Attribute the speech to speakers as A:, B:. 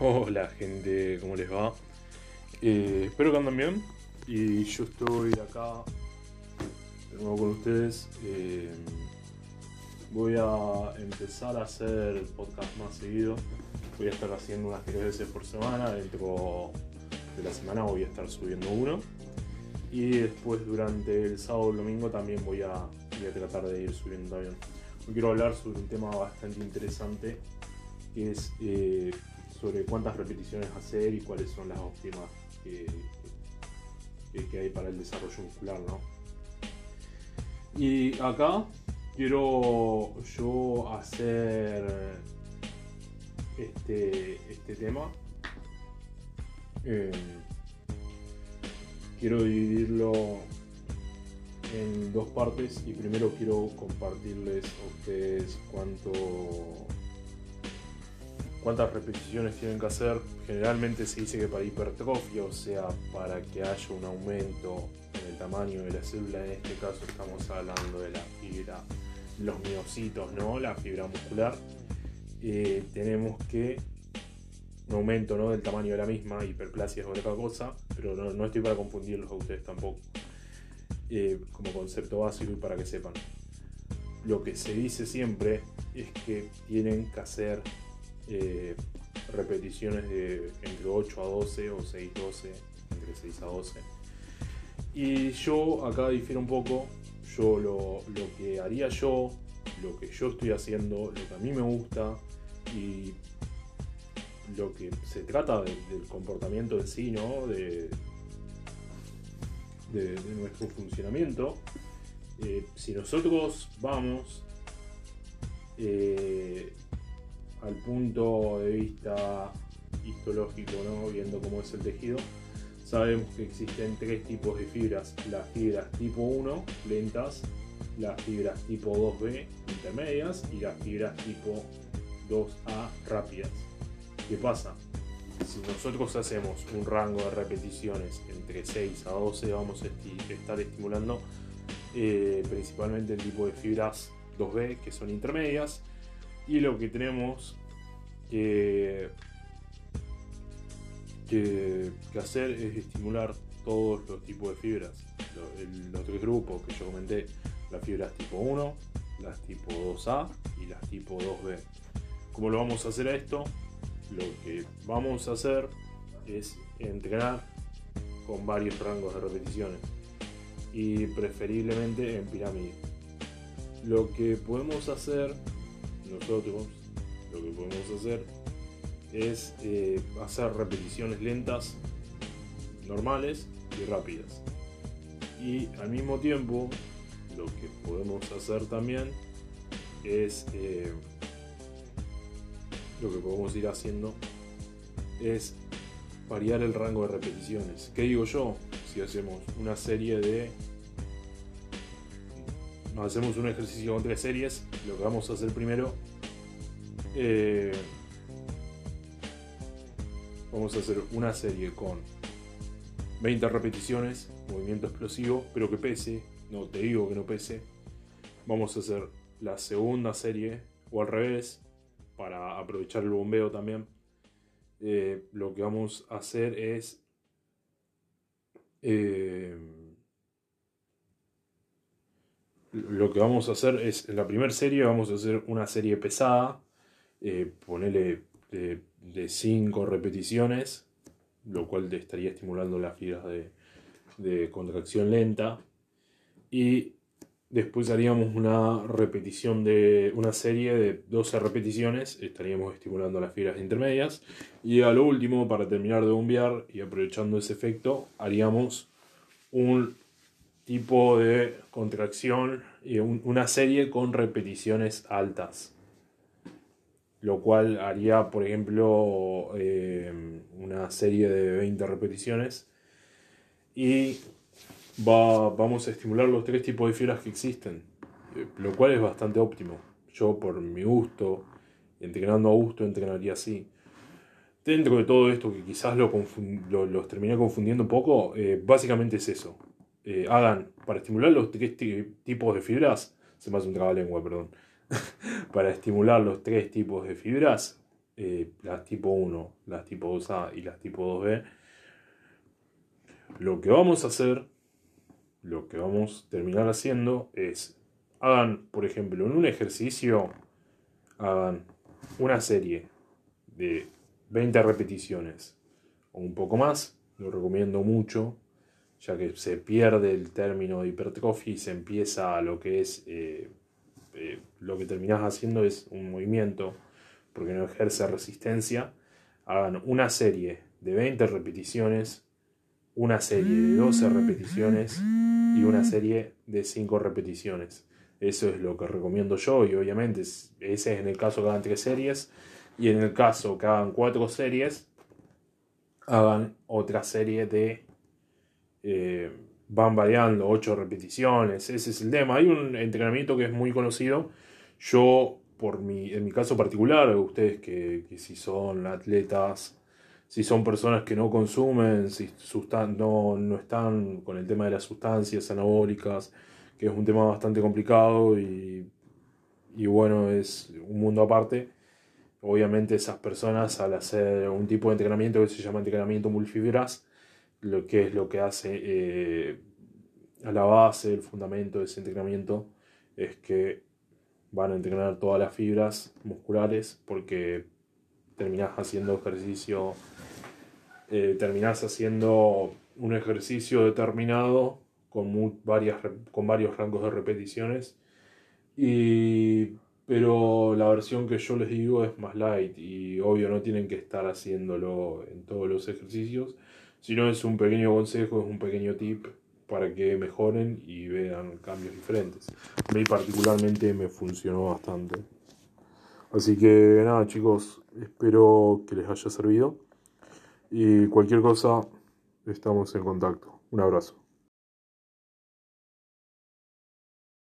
A: Hola gente, ¿cómo les va? Eh, espero que anden bien y yo estoy acá de nuevo con ustedes. Eh, voy a empezar a hacer podcast más seguido. Voy a estar haciendo unas tres veces por semana. Dentro de la semana voy a estar subiendo uno. Y después durante el sábado y el domingo también voy a, voy a tratar de ir subiendo también. Hoy quiero hablar sobre un tema bastante interesante que es eh, sobre cuántas repeticiones hacer y cuáles son las óptimas que, hay para el desarrollo muscular, ¿no? Y acá quiero yo hacer este, este tema. Eh, quiero dividirlo en dos partes y primero quiero compartirles a ustedes cuánto cuántas repeticiones tienen que hacer. Generalmente se dice que para hipertrofia, o sea, para que haya un aumento en el tamaño de la célula, en este caso estamos hablando de la fibra, los miocitos, ¿no? La fibra muscular. Eh, tenemos que un aumento ¿no? del tamaño de la misma, hiperplasia es otra cosa, pero no, estoy para confundirlos a ustedes tampoco. Eh, como concepto básico y para que sepan. Lo que se dice siempre es que tienen que hacer eh, repeticiones de entre 8 a 12 o 6 a 12, entre 6 a 12. Y yo acá difiero un poco, yo lo, que haría yo, lo que yo estoy haciendo, lo que a mí me gusta y lo que se trata del comportamiento en sí, ¿no? De, nuestro funcionamiento. Eh, si nosotros vamos eh, al punto de vista histológico, viendo cómo es el tejido, sabemos que existen tres tipos de fibras. Las fibras tipo 1, lentas, las fibras tipo 2B, intermedias, y las fibras tipo 2A, rápidas. ¿Qué pasa? Si nosotros hacemos un rango de repeticiones entre 6 a 12, vamos a estar estimulando eh, principalmente el tipo de fibras 2B, que son intermedias, y lo que tenemos que, que, hacer es estimular todos los tipos de fibras. Los, tres grupos que yo comenté, las fibras tipo 1, las tipo 2A y las tipo 2B. ¿Cómo lo vamos a hacer a esto? Lo que vamos a hacer es entrenar con varios rangos de repeticiones y preferiblemente en pirámide. Lo que podemos hacer nosotros lo que podemos hacer es eh, hacer repeticiones lentas, normales y rápidas. Y al mismo tiempo, lo que podemos hacer también es eh, lo que podemos ir haciendo es variar el rango de repeticiones. ¿Qué digo yo? Si hacemos una serie de hacemos un ejercicio con tres series, lo que vamos a hacer primero, eh, vamos a hacer una serie con 20 repeticiones, movimiento explosivo, pero que pese, no te digo que no pese. Vamos a hacer la segunda serie, o al revés, para aprovechar el bombeo también. Eh, lo que vamos a hacer es eh, lo que vamos a hacer es, en la primera serie vamos a hacer una serie pesada, eh, ponerle de 5 repeticiones, lo cual te estaría estimulando las fibras de, de, contracción lenta. Y después haríamos una repetición de una serie de 12 repeticiones, estaríamos estimulando las fibras intermedias. Y a lo último, para terminar de bombear y aprovechando ese efecto, haríamos un tipo de contracción y una serie con repeticiones altas. Lo cual haría, por ejemplo, eh, una serie de 20 repeticiones. Y va, vamos a estimular los tres tipos de fibras que existen. Eh, lo cual es bastante óptimo. Yo, por mi gusto, entrenando a gusto, entrenaría así. Dentro de todo esto, que quizás lo los terminé confundiendo un poco, eh, básicamente es eso eh, hagan para estimular los tres tipos de fibras, se me hace un lengua, perdón, para estimular los tres tipos de fibras, eh, las tipo 1, las tipo 2A y las tipo 2B, lo que vamos a hacer, lo que vamos a terminar haciendo es, hagan, por ejemplo, en un ejercicio, hagan una serie de 20 repeticiones o un poco más, lo recomiendo mucho, ya que se pierde el término de hipertrofia y se empieza a lo que es, eh, eh, lo que terminás haciendo es un movimiento, porque no ejerce resistencia, hagan una serie de 20 repeticiones, una serie de 12 repeticiones y una serie de 5 repeticiones. Eso es lo que recomiendo yo y obviamente ese es en el caso que hagan tres series y en el caso que hagan cuatro series hagan otra serie de eh, van variando ocho repeticiones ese es el tema. Hay un entrenamiento que es muy conocido. Yo por mi en mi caso particular ustedes que, si son atletas si son personas que no consumen si no, no están con el tema de las sustancias anabólicas que es un tema bastante complicado y, y bueno es un mundo aparte obviamente esas personas al hacer un tipo de entrenamiento que se llama entrenamiento multifibras, lo que es lo que hace eh, a la base, el fundamento de ese entrenamiento, es que van a entrenar todas las fibras musculares porque terminás haciendo ejercicio, eh, terminás haciendo un ejercicio determinado con, varias, con varios rangos de repeticiones. Y pero la versión que yo les digo es más light y obvio no tienen que estar haciéndolo en todos los ejercicios, sino es un pequeño consejo, es un pequeño tip para que mejoren y vean cambios diferentes. A mí particularmente me funcionó bastante. Así que nada chicos, espero que les haya servido y cualquier cosa estamos en contacto. Un abrazo.